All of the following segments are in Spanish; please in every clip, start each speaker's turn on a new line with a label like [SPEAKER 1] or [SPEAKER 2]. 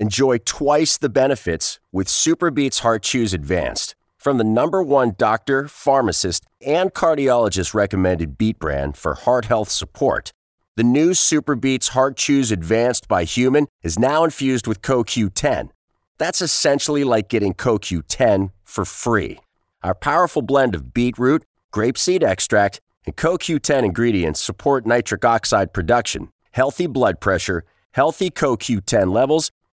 [SPEAKER 1] Enjoy twice the benefits with Superbeats Heart Chews Advanced from the number one doctor, pharmacist, and cardiologist recommended beat brand for heart health support. The new Superbeats Heart Chews Advanced by Human is now infused with CoQ10. That's essentially like getting CoQ10 for free. Our powerful blend of beetroot, grapeseed extract, and CoQ10 ingredients support nitric oxide production, healthy blood pressure, healthy CoQ10 levels,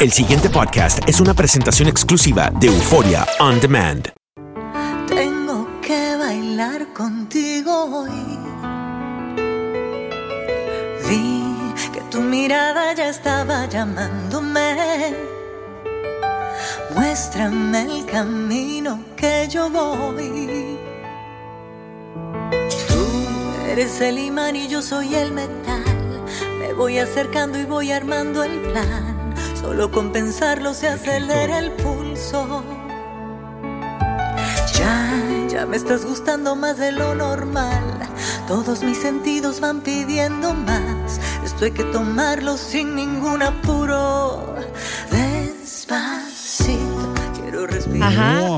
[SPEAKER 2] El siguiente podcast es una presentación exclusiva de Euforia On Demand.
[SPEAKER 3] Tengo que bailar contigo hoy. Vi que tu mirada ya estaba llamándome. Muéstrame el camino que yo voy. Tú eres el imán y yo soy el metal. Me voy acercando y voy armando el plan. Solo con pensarlo se acelera el pulso. Ya, ya me estás gustando más de lo normal. Todos mis sentidos van pidiendo más. Esto hay que tomarlo sin ningún apuro. Despacito, quiero respirar.
[SPEAKER 4] Ajá.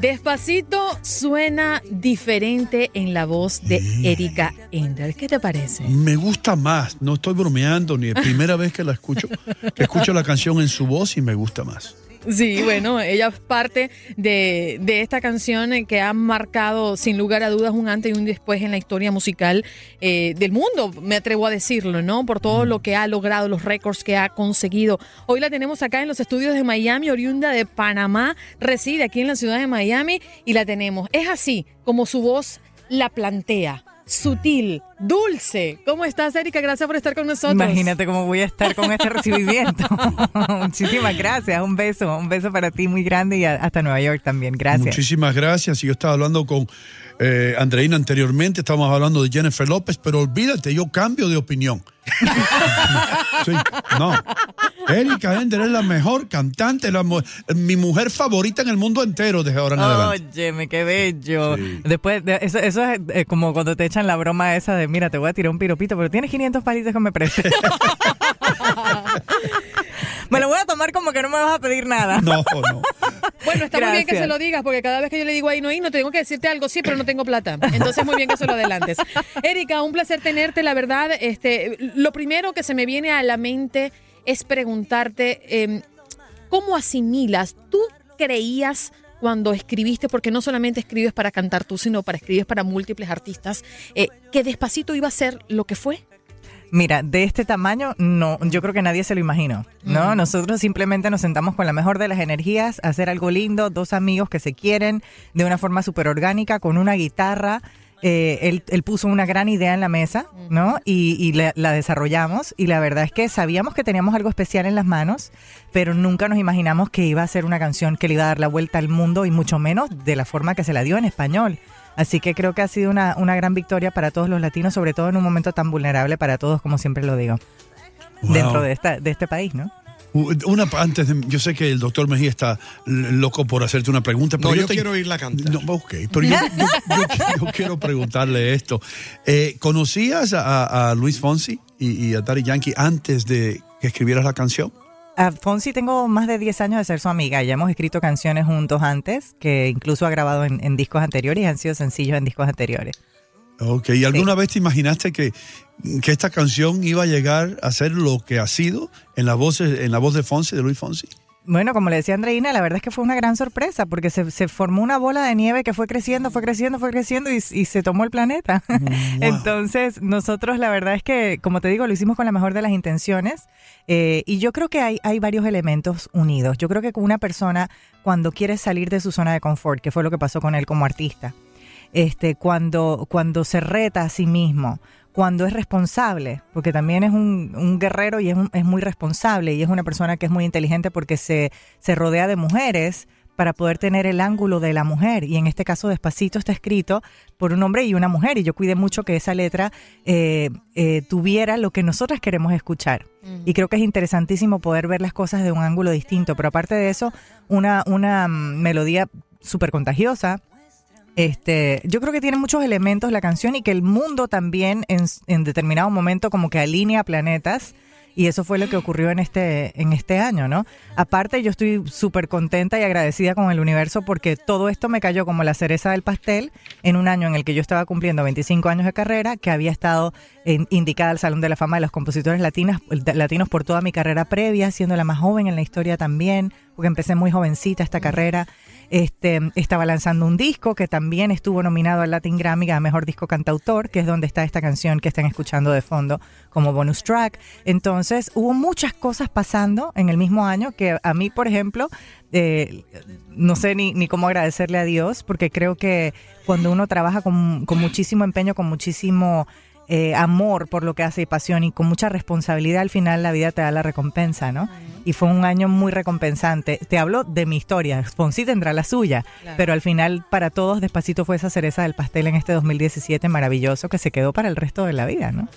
[SPEAKER 4] Despacito suena diferente en la voz de Erika Ender. ¿Qué te parece?
[SPEAKER 5] Me gusta más, no estoy bromeando, ni es primera vez que la escucho, que escucho la canción en su voz y me gusta más.
[SPEAKER 4] Sí, bueno, ella es parte de, de, esta canción que ha marcado sin lugar a dudas un antes y un después en la historia musical eh, del mundo, me atrevo a decirlo, ¿no? Por todo lo que ha logrado, los récords que ha conseguido. Hoy la tenemos acá en los estudios de Miami, oriunda de Panamá, reside aquí en la ciudad de Miami y la tenemos. Es así como su voz la plantea sutil, dulce. ¿Cómo estás, Erika? Gracias por estar con nosotros.
[SPEAKER 6] Imagínate cómo voy a estar con este recibimiento. Muchísimas gracias. Un beso, un beso para ti muy grande y hasta Nueva York también. Gracias.
[SPEAKER 5] Muchísimas gracias. Yo estaba hablando con eh, Andreina anteriormente, estábamos hablando de Jennifer López, pero olvídate, yo cambio de opinión. sí, no. Erika Ender es la mejor cantante, la, mi mujer favorita en el mundo entero desde ahora en adelante.
[SPEAKER 6] Óyeme, qué bello. Sí. Después, de, eso, eso es eh, como cuando te echan la broma esa de, mira, te voy a tirar un piropito, pero tienes 500 palitos que me prestes. me lo voy a tomar como que no me vas a pedir nada.
[SPEAKER 5] No, no.
[SPEAKER 4] Bueno, está Gracias. muy bien que se lo digas, porque cada vez que yo le digo ahí no, no tengo que decirte algo, sí, pero no tengo plata. Entonces, muy bien que se lo adelantes. Erika, un placer tenerte, la verdad. Este, lo primero que se me viene a la mente es preguntarte eh, cómo asimilas. ¿Tú creías cuando escribiste, porque no solamente escribes para cantar tú, sino para escribir para múltiples artistas, eh, que despacito iba a ser lo que fue?
[SPEAKER 6] Mira, de este tamaño, no, yo creo que nadie se lo imaginó, ¿no? -huh. Nosotros simplemente nos sentamos con la mejor de las energías, a hacer algo lindo, dos amigos que se quieren de una forma súper orgánica, con una guitarra. Eh, él, él, puso una gran idea en la mesa, ¿no? Y, y la, la, desarrollamos y la verdad es que sabíamos que teníamos algo especial en las manos, pero nunca nos imaginamos que iba a ser una canción que le iba a dar la vuelta al mundo y mucho menos de la forma que se la dio en español. Así que creo que ha sido una, una gran victoria para todos los latinos, sobre todo en un momento tan vulnerable para todos, como siempre lo digo, wow. dentro de, esta, de este país, ¿no?
[SPEAKER 5] Una antes de, yo sé que el doctor Mejía está loco por hacerte una pregunta, pero
[SPEAKER 7] No, yo
[SPEAKER 5] te-
[SPEAKER 7] quiero oírla cantar.
[SPEAKER 5] No, ok, pero yo, yo- yo- yo quiero preguntarle esto. Eh, ¿Conocías a, a Luis Fonsi y, y a Daddy Yankee antes de que escribieras la canción?
[SPEAKER 6] A Fonsi tengo más de 10 años de ser su amiga. Ya hemos escrito canciones juntos antes, que incluso ha grabado en, en discos anteriores y han sido sencillos en discos anteriores.
[SPEAKER 5] Ok, ¿y alguna vez te imaginaste que, que esta canción iba a llegar a ser lo que ha sido en la voz, en la voz de Fonsi, de Luis Fonsi?
[SPEAKER 6] Bueno, como le decía Andreina, la verdad es que fue una gran sorpresa porque se, se formó una bola de nieve que fue creciendo, fue creciendo, fue creciendo y, y se tomó el planeta. Entonces, nosotros la verdad es que, como te digo, lo hicimos con la mejor de las intenciones eh, y yo creo que hay, hay varios elementos unidos. Yo creo que una persona cuando quiere salir de su zona de confort, que fue lo que pasó con él como artista, este, cuando, cuando se reta a sí mismo, cuando es responsable, porque también es un, un guerrero y es, un- es muy responsable y es una persona que es muy inteligente porque se, se rodea de mujeres para poder tener el ángulo de la mujer. Y en este caso, Despacito está escrito por un hombre y una mujer. Y yo cuidé mucho que esa letra eh, eh, tuviera lo que nosotras queremos escuchar. Y creo que es interesantísimo poder ver las cosas de un ángulo distinto. Pero aparte de eso, una, una mm, melodía súper contagiosa. Este, yo creo que tiene muchos elementos la canción y que el mundo también en, en determinado momento como que alinea planetas y eso fue lo que ocurrió en este, en este año, ¿no? Aparte, yo estoy súper contenta y agradecida con el universo porque todo esto me cayó como la cereza del pastel en un año en el que yo estaba cumpliendo 25 años de carrera, que había estado indicada al Salón de la Fama de los Compositores latinas, Latinos por toda mi carrera previa, siendo la más joven en la historia también, porque empecé muy jovencita esta carrera. Este, estaba lanzando un disco que también estuvo nominado al Latin Grammy a Mejor Disco Cantautor, que es donde está esta canción que están escuchando de fondo como bonus track. Entonces, hubo muchas cosas pasando en el mismo año que a mí, por ejemplo, eh, no sé ni, ni cómo agradecerle a Dios, porque creo que cuando uno trabaja con, con muchísimo empeño, con muchísimo eh, amor por lo que hace y pasión y con mucha responsabilidad, al final la vida te da la recompensa, ¿no? Y fue un año muy recompensante. Te hablo de mi historia, Fonsi tendrá la suya,
[SPEAKER 4] Claro.
[SPEAKER 6] pero al final para todos Despacito fue esa cereza del pastel en este 2017 maravilloso que se quedó para el resto de la vida, ¿no?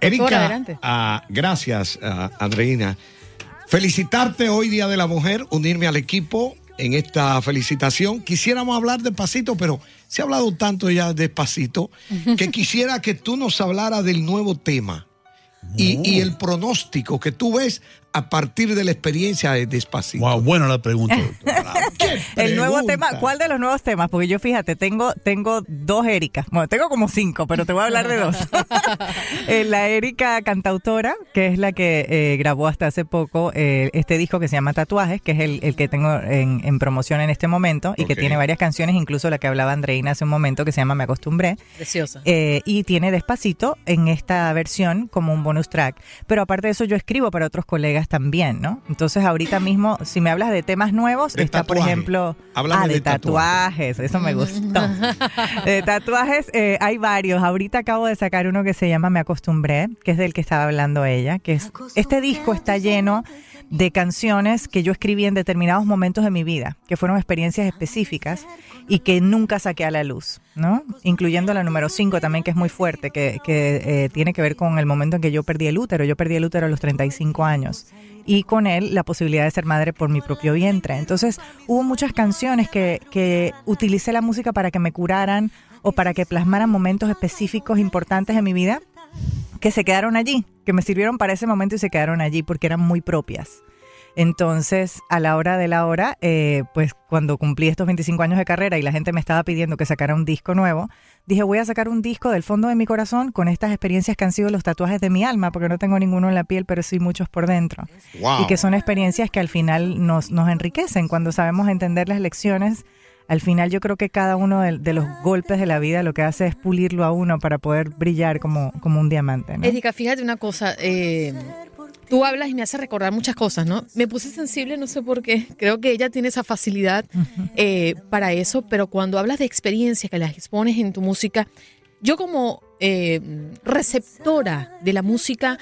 [SPEAKER 7] Erika,
[SPEAKER 4] adelante.
[SPEAKER 7] ah, gracias, ah, Andreina. Felicitarte hoy, Día de la Mujer, unirme al equipo en esta felicitación. Quisiéramos hablar despacito, pero se ha hablado tanto ya despacito que quisiera que tú nos hablaras del nuevo tema y, y el pronóstico que tú ves a partir de la experiencia de despacito.
[SPEAKER 5] Wow, buena la pregunta, doctor.
[SPEAKER 6] El nuevo tema, ¿cuál de los nuevos temas? Porque yo fíjate, tengo, tengo dos Ericas. Bueno, tengo como cinco, pero te voy a hablar de dos. Eh, la Erika cantautora, que es la que eh, grabó hasta hace poco eh, este disco que se llama Tatuajes, que es el, el que tengo en, en promoción en este momento y que tiene varias canciones, incluso la que hablaba Andreina hace un momento, que se llama Me Acostumbré.
[SPEAKER 4] Preciosa.
[SPEAKER 6] Eh, y tiene Despacito en esta versión como un bonus track. Pero aparte de eso, yo escribo para otros colegas también, ¿no? Entonces, ahorita mismo, si me hablas de temas nuevos,
[SPEAKER 7] De
[SPEAKER 6] está, por
[SPEAKER 7] tatuaje.
[SPEAKER 6] Ejemplo, ah, de,
[SPEAKER 7] de tatuaje.
[SPEAKER 6] tatuajes. Eso me gustó. de tatuajes eh, hay varios. Ahorita acabo de sacar uno que se llama Me Acostumbré, que es del que estaba hablando ella. Que es, este disco está lleno de canciones que yo escribí en determinados momentos de mi vida, que fueron experiencias específicas y que nunca saqué a la luz, ¿no? Incluyendo la número 5 también, que es muy fuerte, que, que, eh, tiene que ver con el momento en que yo perdí el útero. Yo perdí el útero a los 35 años y con él la posibilidad de ser madre por mi propio vientre. Entonces hubo muchas canciones que, que utilicé la música para que me curaran o para que plasmaran momentos específicos importantes de mi vida que se quedaron allí, que me sirvieron para ese momento y se quedaron allí porque eran muy propias. Entonces, a la hora de la hora, eh, pues cuando cumplí estos 25 años de carrera y la gente me estaba pidiendo que sacara un disco nuevo, dije, voy a sacar un disco del fondo de mi corazón con estas experiencias que han sido los tatuajes de mi alma, porque no tengo ninguno en la piel, pero sí muchos por dentro.
[SPEAKER 7] Wow.
[SPEAKER 6] Y que son experiencias que al final nos, nos enriquecen cuando sabemos entender las lecciones. Al final yo creo que cada uno de, de los golpes de la vida lo que hace es pulirlo a uno para poder brillar como, como un diamante. ¿no?
[SPEAKER 4] Erika, fíjate una cosa. eh, tú hablas y me hace recordar muchas cosas, ¿no? Me puse sensible, no sé por qué. Creo que ella tiene esa facilidad eh, para eso, pero cuando hablas de experiencias que las expones en tu música, yo como eh, receptora de la música,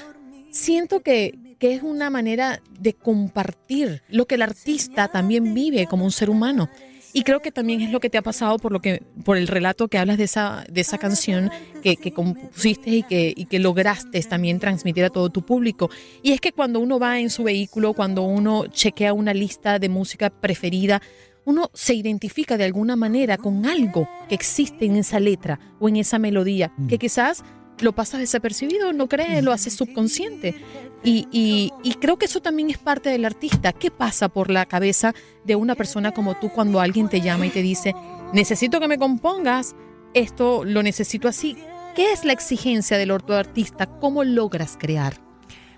[SPEAKER 4] siento que, que es una manera de compartir lo que el artista también vive como un ser humano. Y creo que también es lo que te ha pasado por lo que por el relato que hablas de esa de esa canción que, que compusiste y que, y que lograste también transmitir a todo tu público. Y es que cuando uno va en su vehículo, cuando uno chequea una lista de música preferida, uno se identifica de alguna manera con algo que existe en esa letra o en esa melodía, que quizás lo pasas desapercibido, no crees, lo haces subconsciente. Y, y- creo que eso también es parte del artista. ¿Qué pasa por la cabeza de una persona como tú cuando alguien te llama y te dice, necesito que me compongas, esto lo necesito así? ¿Qué es la exigencia del ortoartista? ¿Cómo logras crear?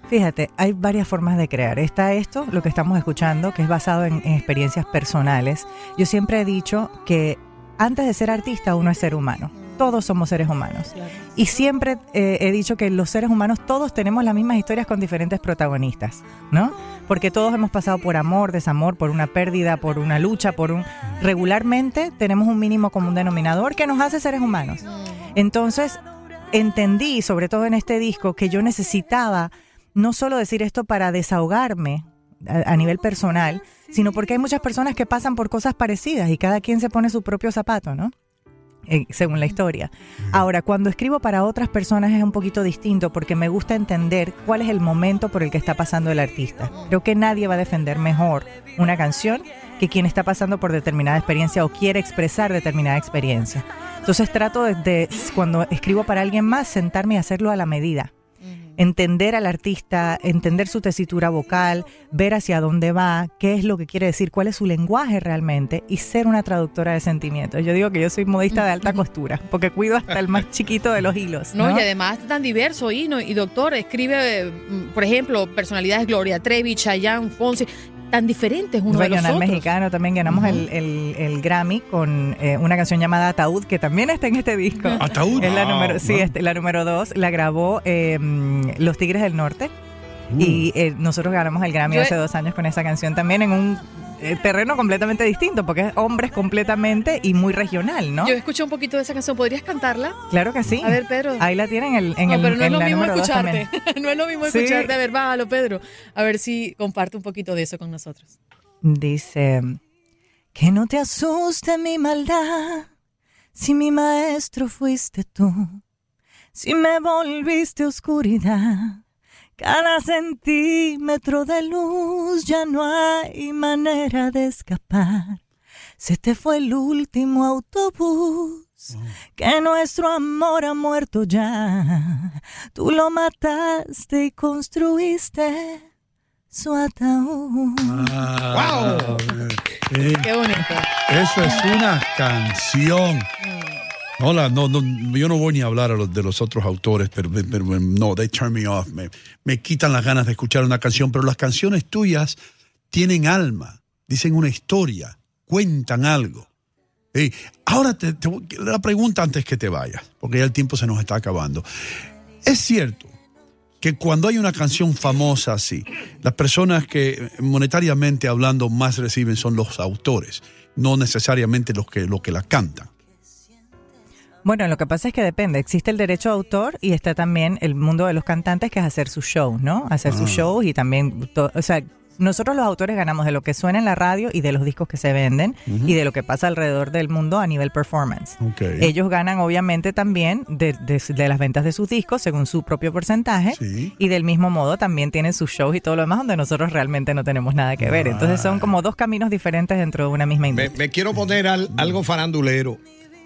[SPEAKER 6] Fíjate, hay varias formas de crear. Está esto, lo que estamos escuchando, que es basado en, en experiencias personales. Yo siempre he dicho que antes de ser artista uno es ser humano. Todos somos seres humanos. Y siempre eh, he dicho que los seres humanos todos tenemos las mismas historias con diferentes protagonistas, ¿no? Porque todos hemos pasado por amor, desamor, por una pérdida, por una lucha, por un... Regularmente tenemos un mínimo común denominador que nos hace seres humanos. Entonces, entendí, sobre todo en este disco, que yo necesitaba no solo decir esto para desahogarme a, a nivel personal, sino porque hay muchas personas que pasan por cosas parecidas y cada quien se pone su propio zapato, ¿no? Eh, según la historia. Ahora, cuando escribo para otras personas es un poquito distinto porque me gusta entender cuál es el momento por el que está pasando el artista. Creo que nadie va a defender mejor una canción que quien está pasando por determinada experiencia o quiere expresar determinada experiencia. Entonces trato de, de, cuando escribo para alguien más, sentarme y hacerlo a la medida entender al artista, entender su tesitura vocal, ver hacia dónde va, qué es lo que quiere decir, cuál es su lenguaje realmente y ser una traductora de sentimientos. Yo digo que yo soy modista de alta costura, porque cuido hasta el más chiquito de los hilos.
[SPEAKER 4] No,
[SPEAKER 6] ¿no?
[SPEAKER 4] y además tan diverso, y, no, y doctor, escribe, mm, por ejemplo, personalidades Gloria Trevi, Chayanne, Fonsi, tan diferentes uno de los
[SPEAKER 6] Regional
[SPEAKER 4] otros.
[SPEAKER 6] mexicano también ganamos el, el- el Grammy con eh, una canción llamada Ataúd que también está en este disco.
[SPEAKER 5] Ataúd.
[SPEAKER 6] Es la número, sí,
[SPEAKER 5] wow.
[SPEAKER 6] este, la número dos la grabó eh, Los Tigres del Norte y eh, nosotros ganamos el Grammy
[SPEAKER 4] Yo
[SPEAKER 6] hace dos años con esa canción también en un terreno completamente distinto porque es hombres completamente y muy regional, ¿no?
[SPEAKER 4] Yo escuché un poquito de esa canción, ¿podrías cantarla?
[SPEAKER 6] Claro que sí.
[SPEAKER 4] A ver, Pedro.
[SPEAKER 6] Ahí la tienen en, el- en
[SPEAKER 4] no,
[SPEAKER 6] el,
[SPEAKER 4] pero no es
[SPEAKER 6] en
[SPEAKER 4] lo
[SPEAKER 6] la
[SPEAKER 4] mismo
[SPEAKER 6] número dos
[SPEAKER 4] escucharte. no es lo mismo escucharte. A ver, bájalo, Pedro. A ver si comparte un poquito de eso con nosotros.
[SPEAKER 6] Dice, que no te asuste mi maldad, si mi maestro fuiste tú, si me volviste oscuridad, cada centímetro de luz ya no hay manera de escapar. Se te fue el último autobús, que nuestro amor ha muerto ya. Tú lo mataste y construiste su ataúd.
[SPEAKER 5] Ah, eh,
[SPEAKER 4] Qué bonito.
[SPEAKER 5] Eso es una canción. Hola, no, no, yo no voy ni a hablar a los, de los otros autores, pero, no, they turn me off. Me, quitan las ganas de escuchar una canción, pero las canciones tuyas tienen alma, dicen una historia, cuentan algo. Ey, ahora te, te la pregunta antes que te vayas, porque ya el tiempo se nos está acabando. Es cierto que cuando hay una canción famosa así, las personas que monetariamente hablando más reciben son los autores, no necesariamente los que, los que la cantan.
[SPEAKER 6] Bueno, lo que pasa es que depende. Existe el derecho de autor y está también el mundo de los cantantes, que es hacer sus shows, ¿no? Hacer sus
[SPEAKER 5] Ah.
[SPEAKER 6] shows y también, o sea, nosotros los autores ganamos de lo que suena en la radio y de los discos que se venden y de lo que pasa alrededor del mundo a nivel performance.
[SPEAKER 5] Ok.
[SPEAKER 6] Ellos ganan obviamente también de, de- de las ventas de sus discos según su propio porcentaje
[SPEAKER 5] Sí.
[SPEAKER 6] y del mismo modo también tienen sus shows y todo lo demás donde nosotros realmente no tenemos nada que ver. Entonces son como dos caminos diferentes dentro de una misma
[SPEAKER 7] Me,
[SPEAKER 6] industria.
[SPEAKER 7] me quiero poner al- algo farandulero.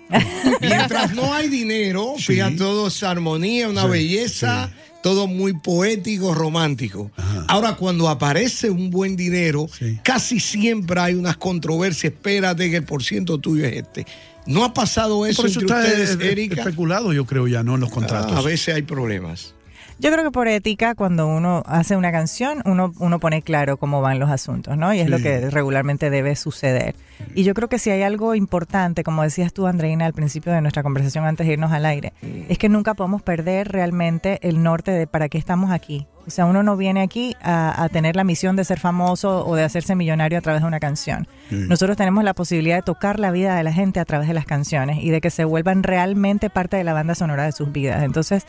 [SPEAKER 7] Mientras no hay dinero,
[SPEAKER 5] Sí.
[SPEAKER 7] fíjate, todo es armonía, una
[SPEAKER 5] Sí,
[SPEAKER 7] belleza, todo muy poético, romántico. Ahora, cuando aparece un buen dinero, casi siempre hay unas controversias. Espérate que el porciento tuyo es este. ¿No ha pasado eso
[SPEAKER 5] Por eso
[SPEAKER 7] entre
[SPEAKER 5] está
[SPEAKER 7] ustedes,
[SPEAKER 5] eh,
[SPEAKER 7] Erika?
[SPEAKER 5] especulado, yo creo ya, ¿no? En los contratos.
[SPEAKER 7] Ah, a veces hay problemas.
[SPEAKER 6] Yo creo que por ética, cuando uno hace una canción, uno, uno pone claro cómo van los asuntos, ¿no? Y es lo que regularmente debe suceder. Y yo creo que si hay algo importante, como decías tú, Andreina, al principio de nuestra conversación antes de irnos al aire, es que nunca podemos perder realmente el norte de para qué estamos aquí. O sea, uno no viene aquí a, a tener la misión de ser famoso o de hacerse millonario a través de una canción. Nosotros tenemos la posibilidad de tocar la vida de la gente a través de las canciones y de que se vuelvan realmente parte de la banda sonora de sus vidas. Entonces,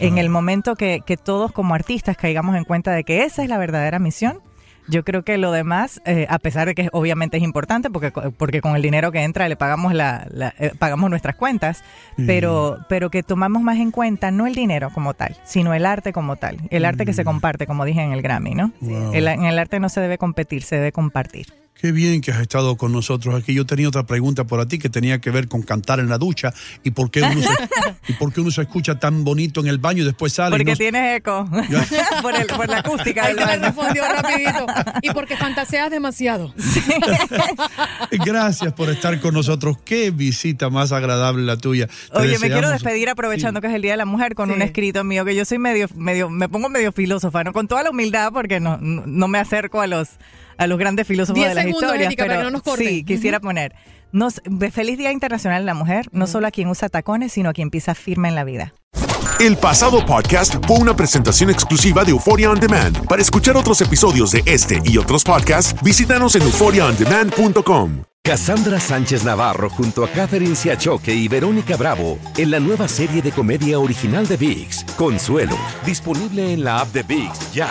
[SPEAKER 6] en el momento que, que todos como artistas caigamos en cuenta de que esa es la verdadera misión, Yo creo que lo demás, eh, a pesar de que obviamente es importante, porque, porque con el dinero que entra le pagamos la, la- eh, pagamos nuestras cuentas, pero, pero que tomamos más en cuenta no el dinero como tal, sino el arte como tal, el arte que se comparte, como dije en el Grammy, ¿no?
[SPEAKER 5] Wow.
[SPEAKER 6] El- en el arte no se debe competir, se debe compartir.
[SPEAKER 5] Qué bien que has estado con nosotros aquí. Yo tenía otra pregunta por a ti que tenía que ver con cantar en la ducha y por qué uno se, y por qué uno se escucha tan bonito en el baño y después sale. y
[SPEAKER 6] Porque
[SPEAKER 5] no-
[SPEAKER 6] tienes eco, por, el- por la acústica
[SPEAKER 4] Ahí
[SPEAKER 6] baño.
[SPEAKER 4] respondió rapidito. Y porque fantaseas demasiado.
[SPEAKER 5] Gracias por estar con nosotros. Qué visita más agradable la tuya. Te
[SPEAKER 6] Oye, me quiero despedir aprovechando que es el Día de la Mujer con
[SPEAKER 4] Sí.
[SPEAKER 6] un escrito mío que yo soy medio, medio, me pongo medio filósofa, ¿no? Con toda la humildad porque no, no me acerco a los, a los grandes filósofos
[SPEAKER 4] Diez
[SPEAKER 6] de las historias.
[SPEAKER 4] Erika, para
[SPEAKER 6] pero
[SPEAKER 4] que no nos corten.
[SPEAKER 6] Sí, quisiera poner. Nos, feliz Día Internacional de la Mujer, no solo a quien usa tacones, sino a quien pisa firme en la vida.
[SPEAKER 2] El pasado podcast fue una presentación exclusiva de Euphoria On Demand. Para escuchar otros episodios de este y otros podcasts, visítanos en euphoriaondemand.com.
[SPEAKER 8] Cassandra Sánchez Navarro junto a Catherine Siachoque y Verónica Bravo en la nueva serie de comedia original de VIX, Consuelo, disponible en la app de VIX ya.